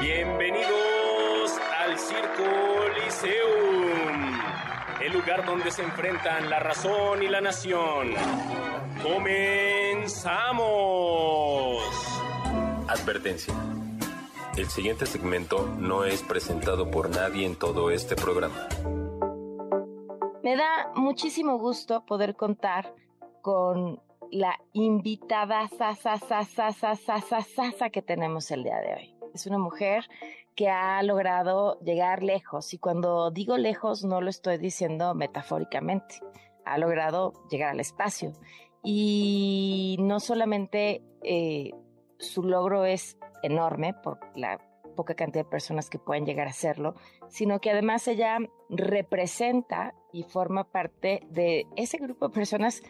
Bienvenidos al Circo Liceum, el lugar donde se enfrentan la razón y la nación. ¡Comenzamos! Advertencia. El siguiente segmento no es presentado por nadie en todo este programa. Me da muchísimo gusto poder contar con la invitada que tenemos el día de hoy. Es una mujer que ha logrado llegar lejos y cuando digo lejos no lo estoy diciendo metafóricamente. Ha logrado llegar al espacio y no solamente eh, su logro es enorme por la poca cantidad de personas que pueden llegar a hacerlo, sino que además ella representa y forma parte de ese grupo de personas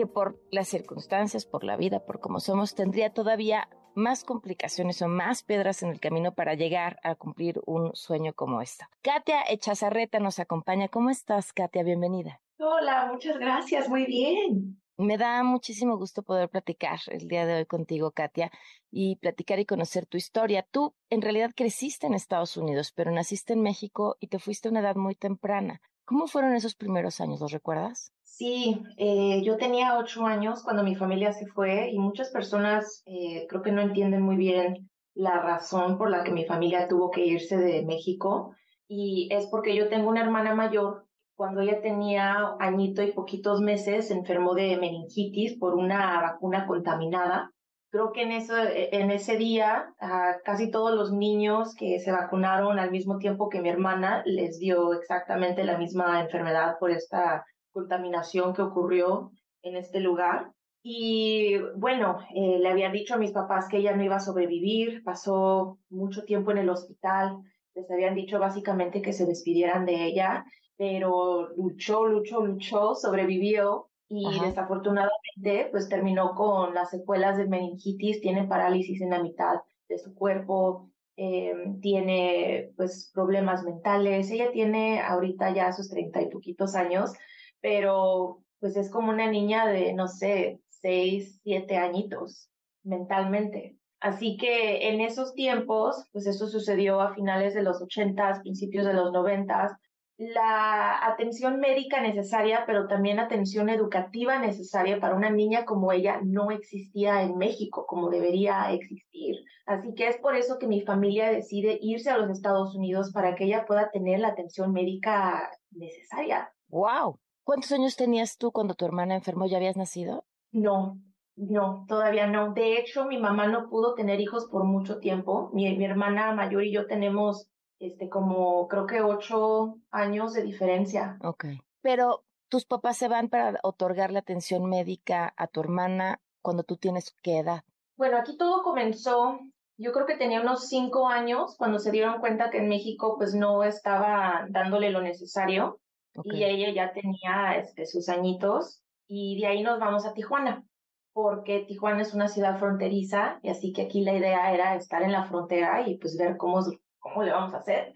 que por las circunstancias, por la vida, por cómo somos, tendría todavía más complicaciones o más piedras en el camino para llegar a cumplir un sueño como esta. Katia Echazarreta nos acompaña. ¿Cómo estás, Katia? Bienvenida. Hola, muchas gracias, muy bien. Me da muchísimo gusto poder platicar el día de hoy contigo, Katia, y platicar y conocer tu historia. Tú en realidad creciste en Estados Unidos, pero naciste en México y te fuiste a una edad muy temprana. ¿Cómo fueron esos primeros años? ¿Los recuerdas? Sí, eh, yo tenía ocho años cuando mi familia se fue y muchas personas eh, creo que no entienden muy bien la razón por la que mi familia tuvo que irse de México y es porque yo tengo una hermana mayor. Cuando ella tenía añito y poquitos meses, se enfermó de meningitis por una vacuna contaminada. Creo que en, eso, en ese día a casi todos los niños que se vacunaron al mismo tiempo que mi hermana les dio exactamente la misma enfermedad por esta contaminación que ocurrió en este lugar. Y bueno, eh, le había dicho a mis papás que ella no iba a sobrevivir, pasó mucho tiempo en el hospital, les habían dicho básicamente que se despidieran de ella, pero luchó, luchó, luchó, sobrevivió y Ajá. desafortunadamente pues terminó con las secuelas de meningitis, tiene parálisis en la mitad de su cuerpo, eh, tiene pues problemas mentales, ella tiene ahorita ya sus treinta y poquitos años, pero pues es como una niña de, no sé, seis, siete añitos mentalmente. Así que en esos tiempos, pues eso sucedió a finales de los ochentas, principios de los noventas, la atención médica necesaria, pero también atención educativa necesaria para una niña como ella no existía en México como debería existir. Así que es por eso que mi familia decide irse a los Estados Unidos para que ella pueda tener la atención médica necesaria. ¡Wow! ¿Cuántos años tenías tú cuando tu hermana enfermó? ¿Ya habías nacido? No, no, todavía no. De hecho, mi mamá no pudo tener hijos por mucho tiempo. Mi, mi hermana mayor y yo tenemos este como creo que ocho años de diferencia. Ok. Pero tus papás se van para otorgarle atención médica a tu hermana cuando tú tienes qué edad. Bueno, aquí todo comenzó, yo creo que tenía unos cinco años cuando se dieron cuenta que en México pues no estaba dándole lo necesario Y ella ya tenía este, sus añitos y de ahí nos vamos a Tijuana porque Tijuana es una ciudad fronteriza y así que aquí la idea era estar en la frontera y pues ver cómo, cómo le vamos a hacer.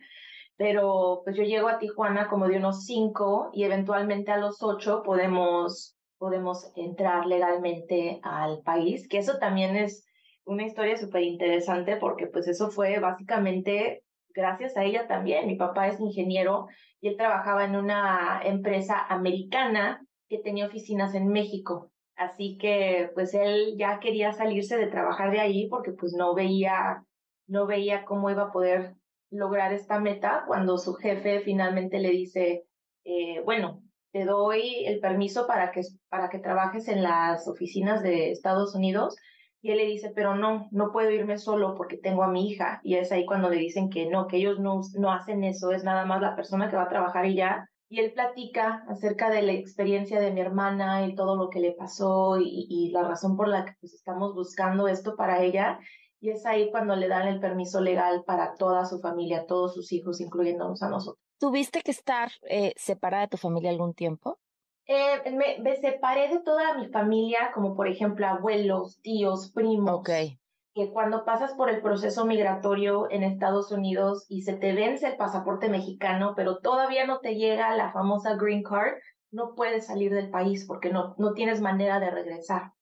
Pero pues yo llego a Tijuana como de unos cinco y eventualmente a los ocho podemos, podemos entrar legalmente al país, que eso también es una historia súper interesante porque pues eso fue básicamente gracias a ella también. Mi papá es ingeniero y él trabajaba en una empresa americana que tenía oficinas en México. Así que pues él ya quería salirse de trabajar de ahí porque pues no veía, no veía cómo iba a poder lograr esta meta cuando su jefe finalmente le dice, eh, bueno, te doy el permiso para que, para que trabajes en las oficinas de Estados Unidos. Y él le dice, pero no, no puedo irme solo porque tengo a mi hija. Y es ahí cuando le dicen que no, que ellos no, no hacen eso, es nada más la persona que va a trabajar y ya. Y él platica acerca de la experiencia de mi hermana y todo lo que le pasó y, la razón por la que pues, estamos buscando esto para ella. y es ahí cuando le dan el permiso legal para toda su familia, todos sus hijos, incluyéndonos a nosotros. ¿Tuviste que estar eh, separada de tu familia algún tiempo? Eh, me, me, separé de toda mi familia, como por ejemplo abuelos, tíos, primos. Ok. Que cuando pasas por el proceso migratorio en Estados Unidos y se te vence el pasaporte mexicano, pero todavía no te llega la famosa green card, no puedes salir del país porque no, no tienes manera de regresar.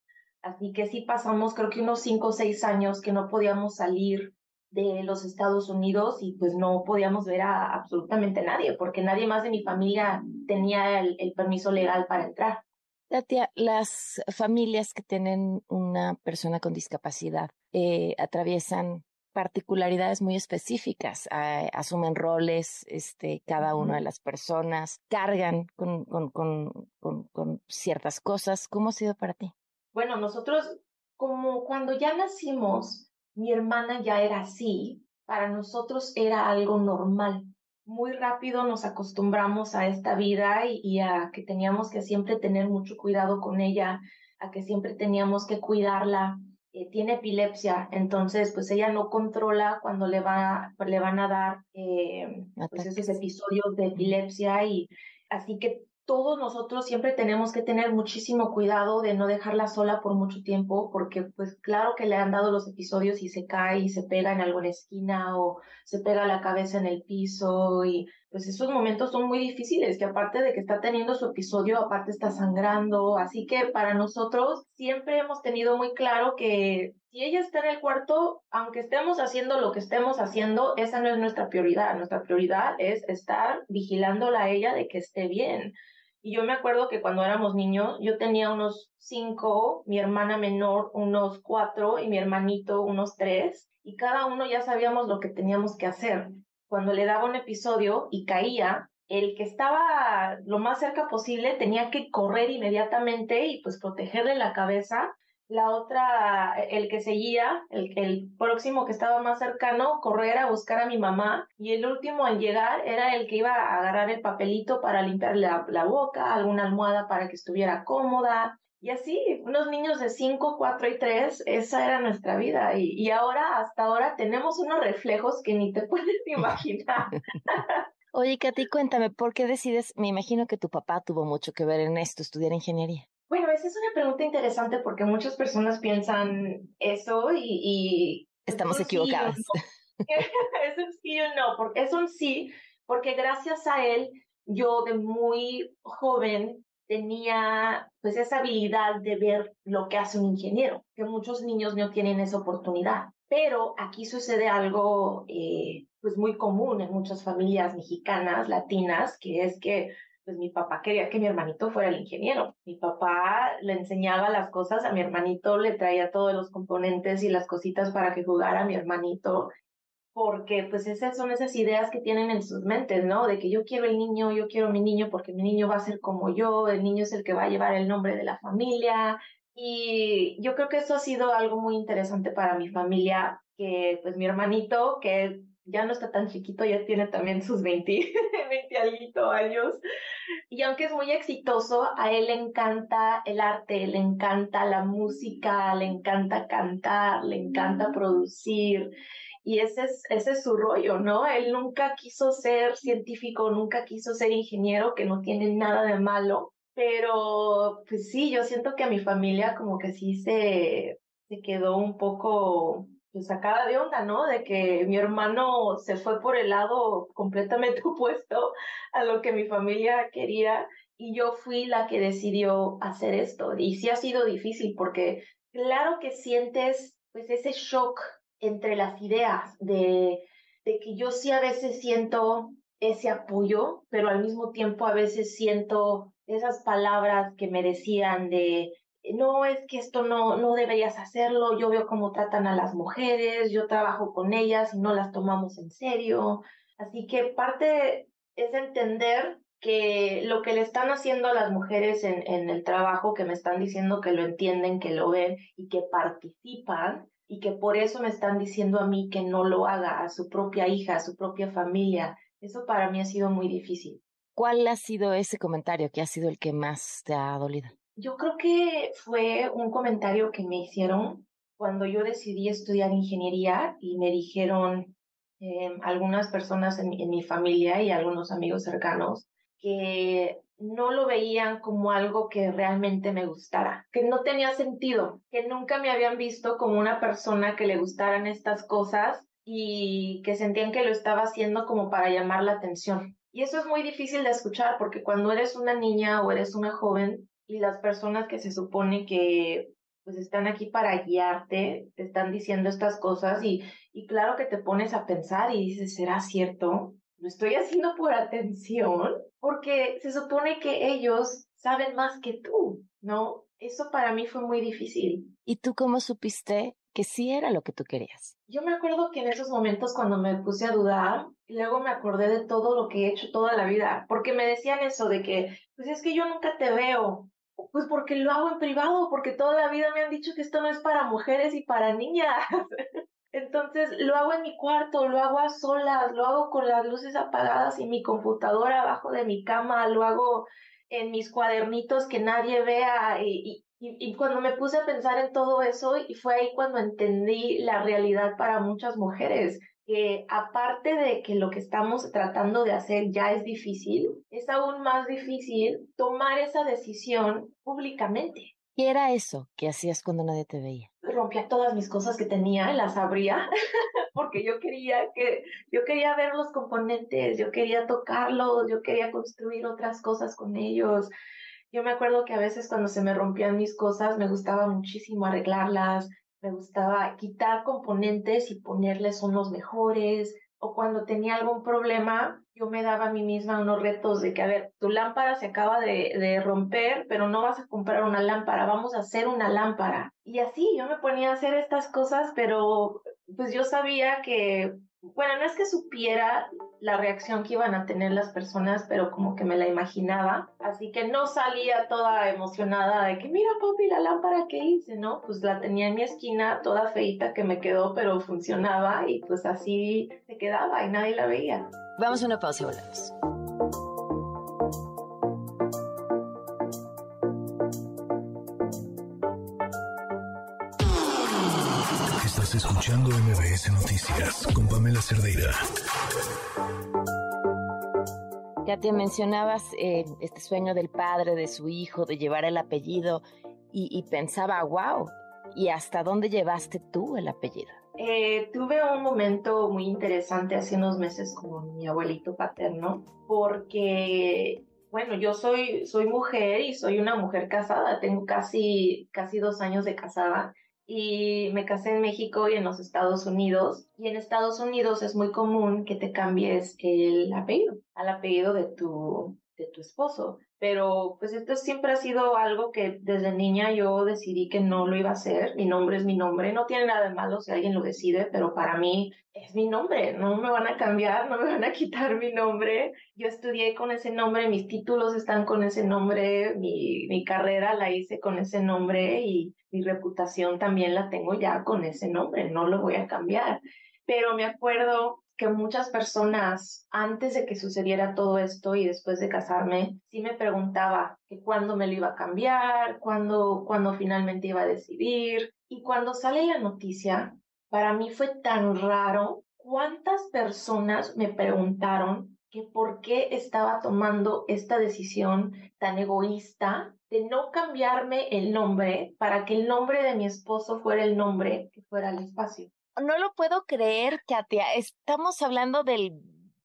Así que sí pasamos creo que unos cinco o seis años que no podíamos salir de los Estados Unidos y pues no podíamos ver a absolutamente nadie porque nadie más de mi familia tenía el, permiso legal para entrar. Tatia, las familias que tienen una persona con discapacidad eh, atraviesan particularidades muy específicas, asumen roles, este, cada una de las personas, cargan con, con, con, con, ciertas cosas. ¿Cómo ha sido para ti? Bueno, nosotros, como cuando ya nacimos, mi hermana ya era así, para nosotros era algo normal. Muy rápido nos acostumbramos a esta vida y, a que teníamos que siempre tener mucho cuidado con ella, a que siempre teníamos que cuidarla. Eh, tiene epilepsia, entonces pues ella no controla cuando le, va, le van a dar eh, pues, esos episodios de epilepsia y así que todos nosotros siempre tenemos que tener muchísimo cuidado de no dejarla sola por mucho tiempo, porque pues claro que le han dado los episodios y se cae y se pega en alguna esquina o se pega la cabeza en el piso y pues esos momentos son muy difíciles, que aparte de que está teniendo su episodio, aparte está sangrando, así que para nosotros siempre hemos tenido muy claro que si ella está en el cuarto, aunque estemos haciendo lo que estemos haciendo, esa no es nuestra prioridad, nuestra prioridad es estar vigilándola a ella de que esté bien. Y yo me acuerdo que cuando éramos niños, yo tenía unos cinco, mi hermana menor unos cuatro y mi hermanito unos tres, y cada uno ya sabíamos lo que teníamos que hacer cuando le daba un episodio y caía, el que estaba lo más cerca posible tenía que correr inmediatamente y pues protegerle la cabeza. La otra, el que seguía, el, el próximo que estaba más cercano, correr a buscar a mi mamá. Y el último en llegar era el que iba a agarrar el papelito para limpiarle la, la boca, alguna almohada para que estuviera cómoda. Y así, unos niños de 5, 4 y 3, esa era nuestra vida. Y, y ahora, hasta ahora, tenemos unos reflejos que ni te puedes imaginar. Oye, Katy, cuéntame, ¿por qué decides? Me imagino que tu papá tuvo mucho que ver en esto, estudiar ingeniería. Bueno, esa es una pregunta interesante porque muchas personas piensan eso y... Pues, Estamos equivocadas. es un sí o no, porque es un sí, porque gracias a él yo de muy joven tenía pues esa habilidad de ver lo que hace un ingeniero, que muchos niños no tienen esa oportunidad. Pero aquí sucede algo eh, pues muy común en muchas familias mexicanas, latinas, que es que pues mi papá quería que mi hermanito fuera el ingeniero. Mi papá le enseñaba las cosas a mi hermanito, le traía todos los componentes y las cositas para que jugara mi hermanito porque pues esas son esas ideas que tienen en sus mentes, ¿no? De que yo quiero el niño, yo quiero mi niño porque mi niño va a ser como yo, el niño es el que va a llevar el nombre de la familia. Y yo creo que eso ha sido algo muy interesante para mi familia, que pues mi hermanito, que ya no está tan chiquito, ya tiene también sus 20, 20 años. Y aunque es muy exitoso, a él le encanta el arte, le encanta la música, le encanta cantar, le encanta producir y ese es, ese es su rollo, ¿no? Él nunca quiso ser científico, nunca quiso ser ingeniero, que no tiene nada de malo, pero pues sí, yo siento que a mi familia como que sí se, se quedó un poco pues, sacada de onda, ¿no? De que mi hermano se fue por el lado completamente opuesto a lo que mi familia quería y yo fui la que decidió hacer esto. Y sí ha sido difícil porque claro que sientes pues ese shock entre las ideas de, de que yo sí a veces siento ese apoyo, pero al mismo tiempo a veces siento esas palabras que me decían de no es que esto no no deberías hacerlo, yo veo cómo tratan a las mujeres, yo trabajo con ellas y no las tomamos en serio. Así que parte es entender que lo que le están haciendo a las mujeres en, en el trabajo, que me están diciendo que lo entienden, que lo ven y que participan, y que por eso me están diciendo a mí que no lo haga a su propia hija, a su propia familia. Eso para mí ha sido muy difícil. ¿Cuál ha sido ese comentario que ha sido el que más te ha dolido? Yo creo que fue un comentario que me hicieron cuando yo decidí estudiar ingeniería y me dijeron eh, algunas personas en, en mi familia y algunos amigos cercanos que no lo veían como algo que realmente me gustara, que no tenía sentido, que nunca me habían visto como una persona que le gustaran estas cosas y que sentían que lo estaba haciendo como para llamar la atención. Y eso es muy difícil de escuchar porque cuando eres una niña o eres una joven y las personas que se supone que pues están aquí para guiarte, te están diciendo estas cosas y, y claro que te pones a pensar y dices, ¿será cierto? ¿Lo estoy haciendo por atención? Porque se supone que ellos saben más que tú, ¿no? Eso para mí fue muy difícil. ¿Y tú cómo supiste que sí era lo que tú querías? Yo me acuerdo que en esos momentos cuando me puse a dudar, luego me acordé de todo lo que he hecho toda la vida, porque me decían eso de que, pues es que yo nunca te veo, pues porque lo hago en privado, porque toda la vida me han dicho que esto no es para mujeres y para niñas. Entonces lo hago en mi cuarto, lo hago a solas, lo hago con las luces apagadas y mi computadora abajo de mi cama, lo hago en mis cuadernitos que nadie vea y, y, y, cuando me puse a pensar en todo eso y fue ahí cuando entendí la realidad para muchas mujeres, que aparte de que lo que estamos tratando de hacer ya es difícil, es aún más difícil tomar esa decisión públicamente. ¿Qué era eso que hacías cuando nadie te veía? Rompía todas mis cosas que tenía, las abría, porque yo quería que, yo quería ver los componentes, yo quería tocarlos, yo quería construir otras cosas con ellos. Yo me acuerdo que a veces cuando se me rompían mis cosas me gustaba muchísimo arreglarlas, me gustaba quitar componentes y ponerles unos mejores, o cuando tenía algún problema, yo me daba a mí misma unos retos de que, a ver, tu lámpara se acaba de, de, romper, pero no vas a comprar una lámpara, vamos a hacer una lámpara. Y así yo me ponía a hacer estas cosas, pero pues yo sabía que bueno, no es que supiera la reacción que iban a tener las personas, pero como que me la imaginaba. Así que no salía toda emocionada de que, mira, papi, la lámpara que hice, ¿no? Pues la tenía en mi esquina, toda feita que me quedó, pero funcionaba y pues así se quedaba y nadie la veía. Vamos a una pausa y volvemos. Estás escuchando MBS Noticias con Pamela Cerdeira. Ya te mencionabas eh, este sueño del padre, de su hijo, de llevar el apellido y, y pensaba, wow, ¿y hasta dónde llevaste tú el apellido? Eh, tuve un momento muy interesante hace unos meses con mi abuelito paterno, porque, bueno, yo soy, soy mujer y soy una mujer casada, tengo casi, casi dos años de casada y me casé en México y en los Estados Unidos. Y en Estados Unidos es muy común que te cambies el apellido al apellido de tu, de tu esposo. Pero pues esto siempre ha sido algo que desde niña yo decidí que no lo iba a hacer. Mi nombre es mi nombre. No tiene nada de malo si alguien lo decide, pero para mí es mi nombre. No me van a cambiar, no me van a quitar mi nombre. Yo estudié con ese nombre, mis títulos están con ese nombre, mi, mi carrera la hice con ese nombre y mi reputación también la tengo ya con ese nombre. No lo voy a cambiar. Pero me acuerdo que muchas personas antes de que sucediera todo esto y después de casarme, sí me preguntaba que cuándo me lo iba a cambiar, cuándo, cuándo finalmente iba a decidir. Y cuando sale la noticia, para mí fue tan raro cuántas personas me preguntaron que por qué estaba tomando esta decisión tan egoísta de no cambiarme el nombre para que el nombre de mi esposo fuera el nombre que fuera el espacio no lo puedo creer, Katia. Estamos hablando del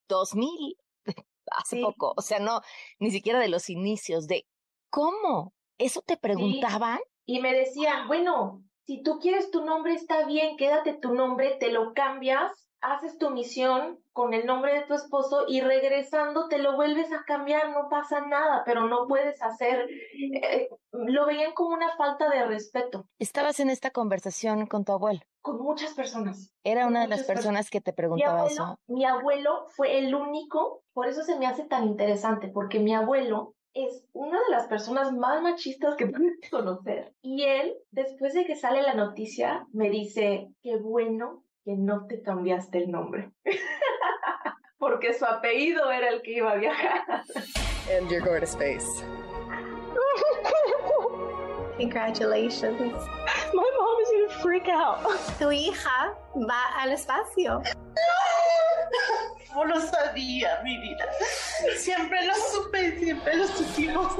2000, hace sí. poco. O sea, no, ni siquiera de los inicios, de cómo. ¿Eso te preguntaban? Sí. Y me decían, bueno, si tú quieres tu nombre, está bien, quédate tu nombre, te lo cambias, haces tu misión con el nombre de tu esposo y regresando te lo vuelves a cambiar, no pasa nada, pero no puedes hacer, eh, lo veían como una falta de respeto. ¿Estabas en esta conversación con tu abuelo? Con muchas personas. Era una de las personas, que te preguntaba mi abuelo, eso. Mi abuelo fue el único, por eso se me hace tan interesante, porque mi abuelo es una de las personas más machistas que puedes conocer. Y él, después de que sale la noticia, me dice, qué bueno que no te cambiaste el nombre. Porque su apellido era el que iba a viajar. And you're going to space. Congratulations. My mom is gonna freak out. Tu hija va al espacio. No lo sabía, mi vida. Siempre lo supe, siempre lo supimos.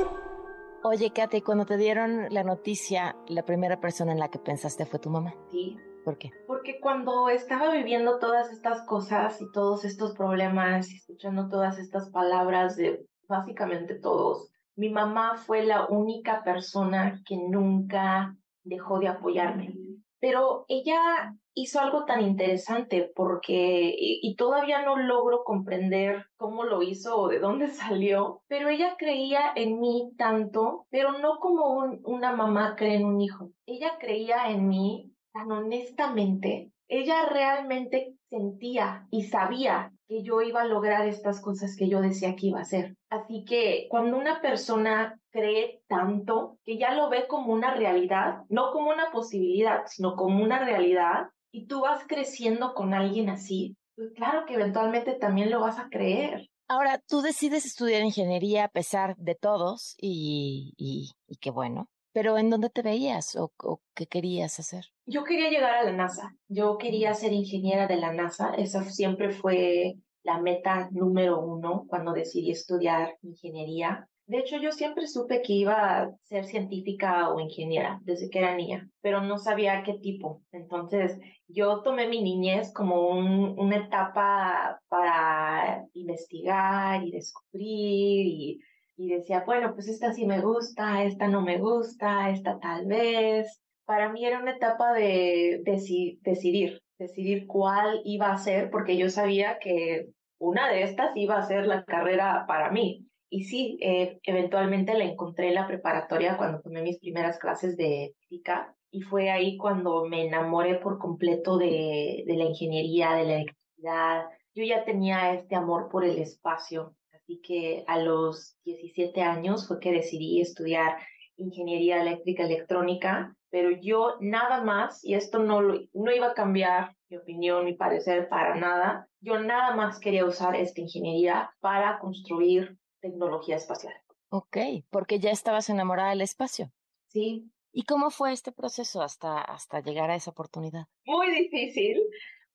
Oye, Katy, cuando te dieron la noticia, la primera persona en la que pensaste fue tu mamá. Sí. ¿Por qué? Porque cuando estaba viviendo todas estas cosas y todos estos problemas y escuchando todas estas palabras de básicamente todos, mi mamá fue la única persona que nunca dejó de apoyarme. Pero ella hizo algo tan interesante porque, y, todavía no logro comprender cómo lo hizo o de dónde salió, pero ella creía en mí tanto, pero no como una mamá cree en un hijo. Ella creía en mí tan honestamente. Ella realmente sentía y sabía que yo iba a lograr estas cosas que yo decía que iba a hacer. Así que cuando una persona cree tanto que ya lo ve como una realidad, no como una posibilidad, sino como una realidad, y tú vas creciendo con alguien así, pues claro que eventualmente también lo vas a creer. Ahora, tú decides estudiar ingeniería a pesar de todos y, y, y qué bueno, pero ¿en dónde te veías o, qué querías hacer? Yo quería llegar a la NASA. Yo quería ser ingeniera de la NASA. Esa siempre fue la meta número uno cuando decidí estudiar ingeniería. De hecho, yo siempre supe que iba a ser científica o ingeniera desde que era niña, pero no sabía qué tipo. Entonces, yo tomé mi niñez como una etapa para investigar y descubrir y y decía, bueno, pues esta sí me gusta, esta no me gusta, esta tal vez. Para mí era una etapa de, decidir, decidir cuál iba a ser, porque yo sabía que una de estas iba a ser la carrera para mí. Y sí, eh, eventualmente la encontré en la preparatoria cuando tomé mis primeras clases de física y fue ahí cuando me enamoré por completo de, de la ingeniería, de la electricidad. Yo ya tenía este amor por el espacio, Así que a los 17 años fue que decidí estudiar ingeniería eléctrica electrónica, pero yo nada más, y esto no, no iba a cambiar mi opinión, mi parecer para nada, yo nada más quería usar esta ingeniería para construir tecnología espacial. Ok, porque ya estabas enamorada del espacio. Sí. ¿Y cómo fue este proceso hasta, hasta llegar a esa oportunidad? Muy difícil,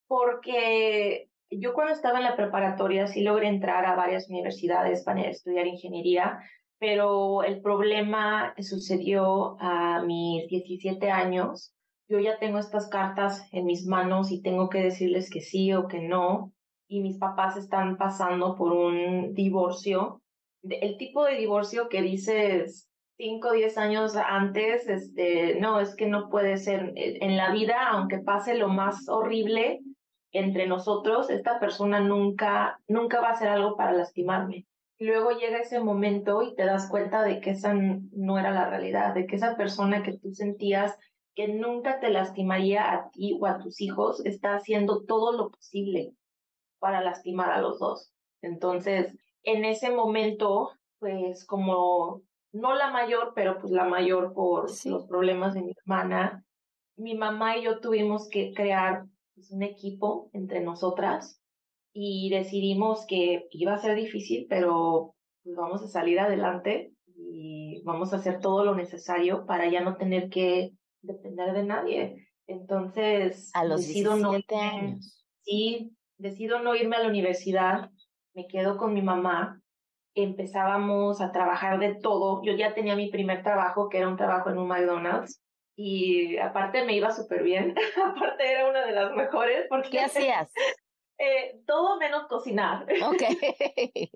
porque yo cuando estaba en la preparatoria sí logré entrar a varias universidades para estudiar ingeniería, pero el problema sucedió a mis 17 años. Yo ya tengo estas cartas en mis manos y tengo que decirles que sí o que no. Y mis papás están pasando por un divorcio. El tipo de divorcio que dices 5 o 10 años antes, este, no, es que no puede ser. En la vida, aunque pase lo más horrible, entre nosotros, esta persona nunca, nunca va a hacer algo para lastimarme. Luego llega ese momento y te das cuenta de que esa no era la realidad, de que esa persona que tú sentías que nunca te lastimaría a ti o a tus hijos está haciendo todo lo posible para lastimar a los dos. Entonces, en ese momento, pues como no la mayor, pero pues la mayor por los problemas de mi hermana, mi mamá y yo tuvimos que crear pues, un equipo entre nosotras y decidimos que iba a ser difícil, pero pues vamos a salir adelante y vamos a hacer todo lo necesario para ya no tener que depender de nadie. Entonces, a los decido 17 años. Sí, decido no irme a la universidad, me quedo con mi mamá, empezábamos a trabajar de todo. Yo ya tenía mi primer trabajo, que era un trabajo en un McDonald's, y aparte me iba súper bien, aparte era una de las mejores. Porque, ¿Qué hacías? Eh, todo menos cocinar. Ok. es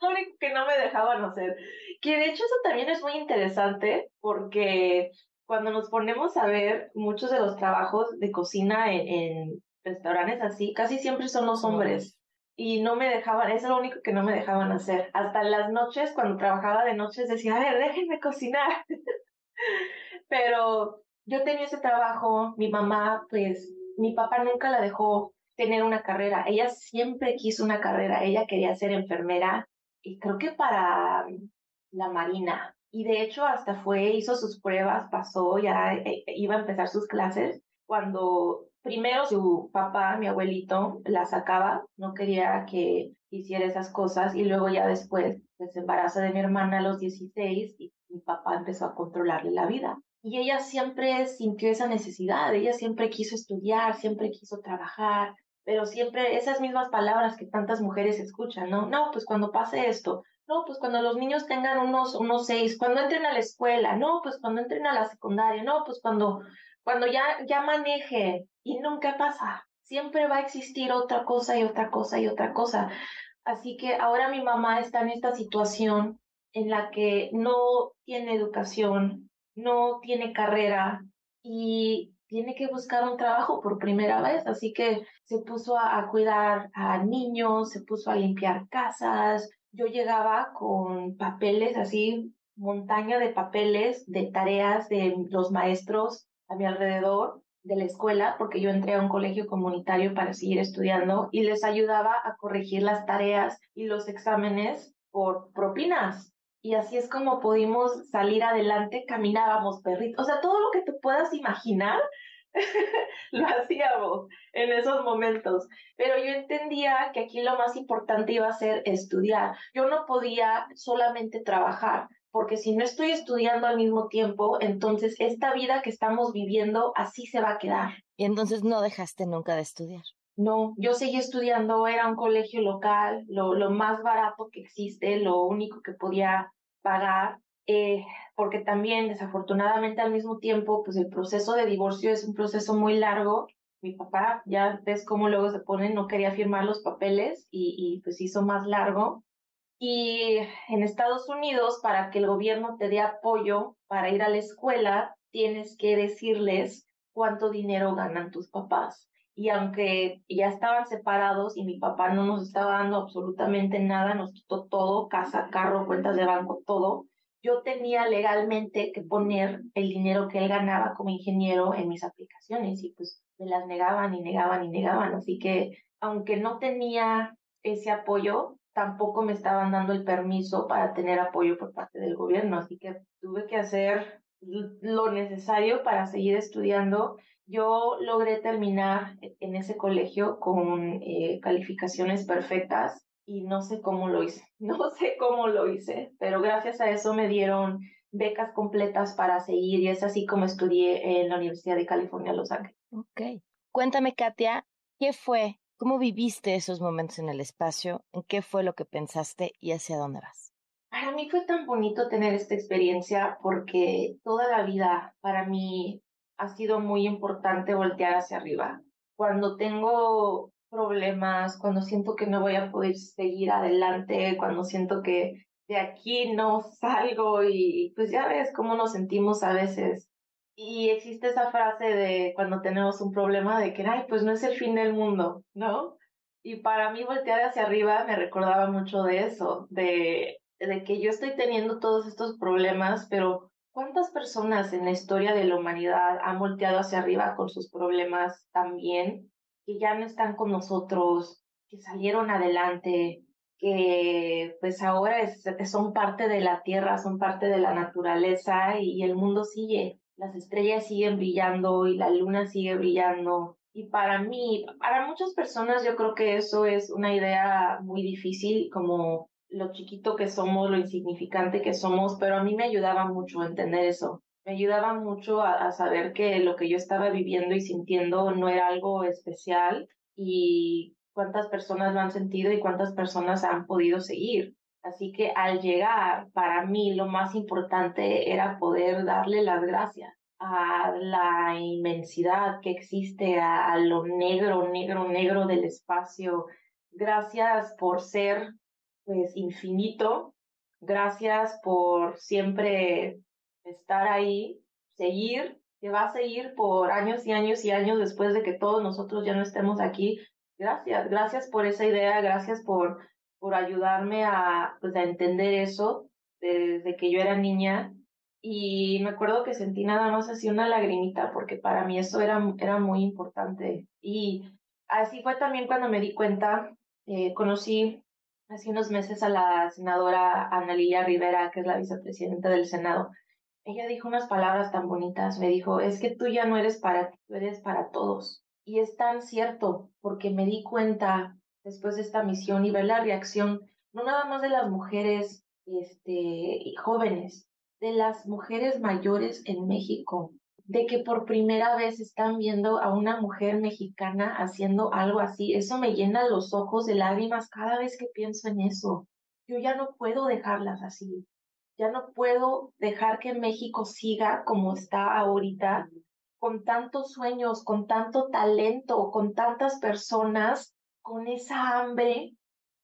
lo único que no me dejaban hacer. Que de hecho eso también es muy interesante porque cuando nos ponemos a ver muchos de los trabajos de cocina en, en restaurantes así, casi siempre son los hombres. Y no me dejaban, es lo único que no me dejaban hacer. Hasta las noches, cuando trabajaba de noches, decía, a ver, déjenme cocinar. Pero yo tenía ese trabajo, mi mamá, pues mi papá nunca la dejó tener una carrera. Ella siempre quiso una carrera, ella quería ser enfermera y creo que para la Marina. Y de hecho hasta fue, hizo sus pruebas, pasó, ya eh, iba a empezar sus clases. Cuando primero su papá, mi abuelito, la sacaba, no quería que hiciera esas cosas y luego ya después pues, se embaraza de mi hermana a los 16 y mi papá empezó a controlarle la vida y ella siempre sintió esa necesidad, ella siempre quiso estudiar, siempre quiso trabajar, pero siempre esas mismas palabras que tantas mujeres escuchan, ¿no? No, pues cuando pase esto, no, pues cuando los niños tengan unos, unos seis, cuando entren a la escuela, no, pues cuando entren a la secundaria, no, pues cuando, cuando ya, ya maneje, y nunca pasa. Siempre va a existir otra cosa y otra cosa y otra cosa. Así que ahora mi mamá está en esta situación en la que no tiene educación, no tiene carrera y tiene que buscar un trabajo por primera vez. Así que se puso a, cuidar a niños, se puso a limpiar casas, yo llegaba con papeles así, montaña de papeles, de tareas de los maestros a mi alrededor de la escuela, porque yo entré a un colegio comunitario para seguir estudiando y les ayudaba a corregir las tareas y los exámenes por propinas. Y así es como pudimos salir adelante, caminábamos perritos, o sea, todo lo que te puedas imaginar, lo hacíamos en esos momentos. Pero yo entendía que aquí lo más importante iba a ser estudiar. Yo no podía solamente trabajar, porque si no estoy estudiando al mismo tiempo, entonces esta vida que estamos viviendo así se va a quedar. Y entonces no dejaste nunca de estudiar. No, yo seguí estudiando, era un colegio local, lo, lo más barato que existe, lo único que podía pagar. Eh, porque también desafortunadamente al mismo tiempo, pues el proceso de divorcio es un proceso muy largo. Mi papá, ya ves cómo luego se pone, no quería firmar los papeles y, y pues hizo más largo. Y en Estados Unidos, para que el gobierno te dé apoyo para ir a la escuela, tienes que decirles cuánto dinero ganan tus papás. Y aunque ya estaban separados y mi papá no nos estaba dando absolutamente nada, nos quitó todo, casa, carro, cuentas de banco, todo, yo tenía legalmente que poner el dinero que él ganaba como ingeniero en mis aplicaciones y pues me las negaban y negaban y negaban. Así que aunque no tenía ese apoyo, tampoco me estaban dando el permiso para tener apoyo por parte del gobierno. Así que tuve que hacer lo necesario para seguir estudiando. Yo logré terminar en ese colegio con eh, calificaciones perfectas y no sé cómo lo hice, no sé cómo lo hice, pero gracias a eso me dieron becas completas para seguir y es así como estudié en la Universidad de California, Los Ángeles. Ok. Cuéntame, Katia, ¿qué fue? ¿Cómo viviste esos momentos en el espacio? ¿En qué fue lo que pensaste y hacia dónde vas? Para mí fue tan bonito tener esta experiencia porque toda la vida para mí ha sido muy importante voltear hacia arriba. Cuando tengo problemas, cuando siento que no voy a poder seguir adelante, cuando siento que de aquí no salgo y pues ya ves cómo nos sentimos a veces. Y existe esa frase de cuando tenemos un problema de que, ay, pues no es el fin del mundo, ¿no? Y para mí voltear hacia arriba me recordaba mucho de eso, de, de que yo estoy teniendo todos estos problemas, pero ¿cuántas personas en la historia de la humanidad han volteado hacia arriba con sus problemas también que ya no están con nosotros, que salieron adelante, que pues ahora son parte de la tierra, son parte de la naturaleza y el mundo sigue, las estrellas siguen brillando y la luna sigue brillando. Y para mí, para muchas personas yo creo que eso es una idea muy difícil, como lo chiquito que somos, lo insignificante que somos, pero a mí me ayudaba mucho a entender eso me ayudaba mucho a, saber que lo que yo estaba viviendo y sintiendo no era algo especial y cuántas personas lo han sentido y cuántas personas han podido seguir. Así que al llegar, para mí lo más importante era poder darle las gracias a la inmensidad que existe, a, a, lo negro, negro, negro del espacio. Gracias por ser, pues, infinito. Gracias por siempre estar ahí, seguir, que va a seguir por años y años y años después de que todos nosotros ya no estemos aquí. Gracias, gracias por esa idea, gracias por, por ayudarme a, pues, a entender eso desde que yo era niña. Y me acuerdo que sentí nada más así una lagrimita, porque para mí eso era, era muy importante. Y así fue también cuando me di cuenta, eh, conocí hace unos meses a la senadora Ana Lilia Rivera, que es la vicepresidenta del Senado, ella dijo unas palabras tan bonitas, me dijo, es que tú ya no eres para ti, tú eres para todos. Y es tan cierto, porque me di cuenta después de esta misión y ver la reacción, no nada más de las mujeres este, jóvenes, de las mujeres mayores en México, de que por primera vez están viendo a una mujer mexicana haciendo algo así. Eso me llena los ojos de lágrimas cada vez que pienso en eso. Yo ya no puedo dejarlas así. Ya no puedo dejar que México siga como está ahorita, con tantos sueños, con tanto talento, con tantas personas, con esa hambre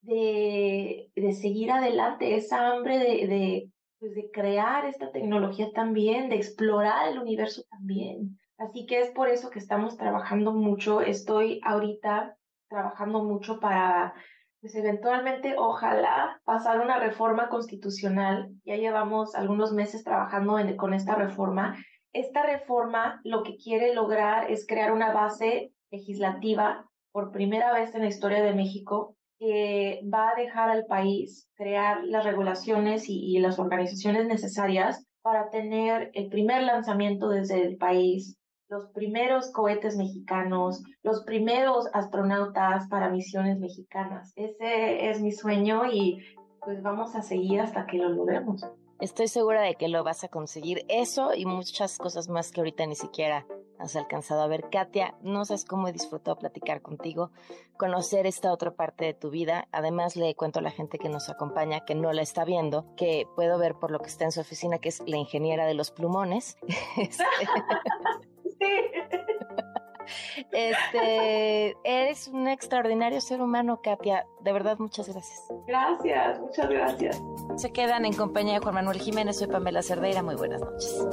de, de seguir adelante, esa hambre de, de, pues de crear esta tecnología también, de explorar el universo también. Así que es por eso que estamos trabajando mucho. Estoy ahorita trabajando mucho para, pues eventualmente, ojalá, pasar una reforma constitucional. Ya llevamos algunos meses trabajando con esta reforma. Esta reforma lo que quiere lograr es crear una base legislativa por primera vez en la historia de México que va a dejar al país crear las regulaciones y, las organizaciones necesarias para tener el primer lanzamiento desde el país, los primeros cohetes mexicanos, los primeros astronautas para misiones mexicanas. Ese es mi sueño y pues vamos a seguir hasta que lo logremos. Estoy segura de que lo vas a conseguir. Eso y muchas cosas más que ahorita ni siquiera has alcanzado a ver. Katia, no sabes cómo he disfrutado platicar contigo, conocer esta otra parte de tu vida. Además, le cuento a la gente que nos acompaña, que no la está viendo, que puedo ver por lo que está en su oficina, que es la ingeniera de los plumones. Este, este, eres un extraordinario ser humano, Katia. De verdad, muchas gracias. Gracias, muchas gracias. Se quedan en compañía de Juan Manuel Jiménez. Soy Pamela Cerdeira. Muy buenas noches.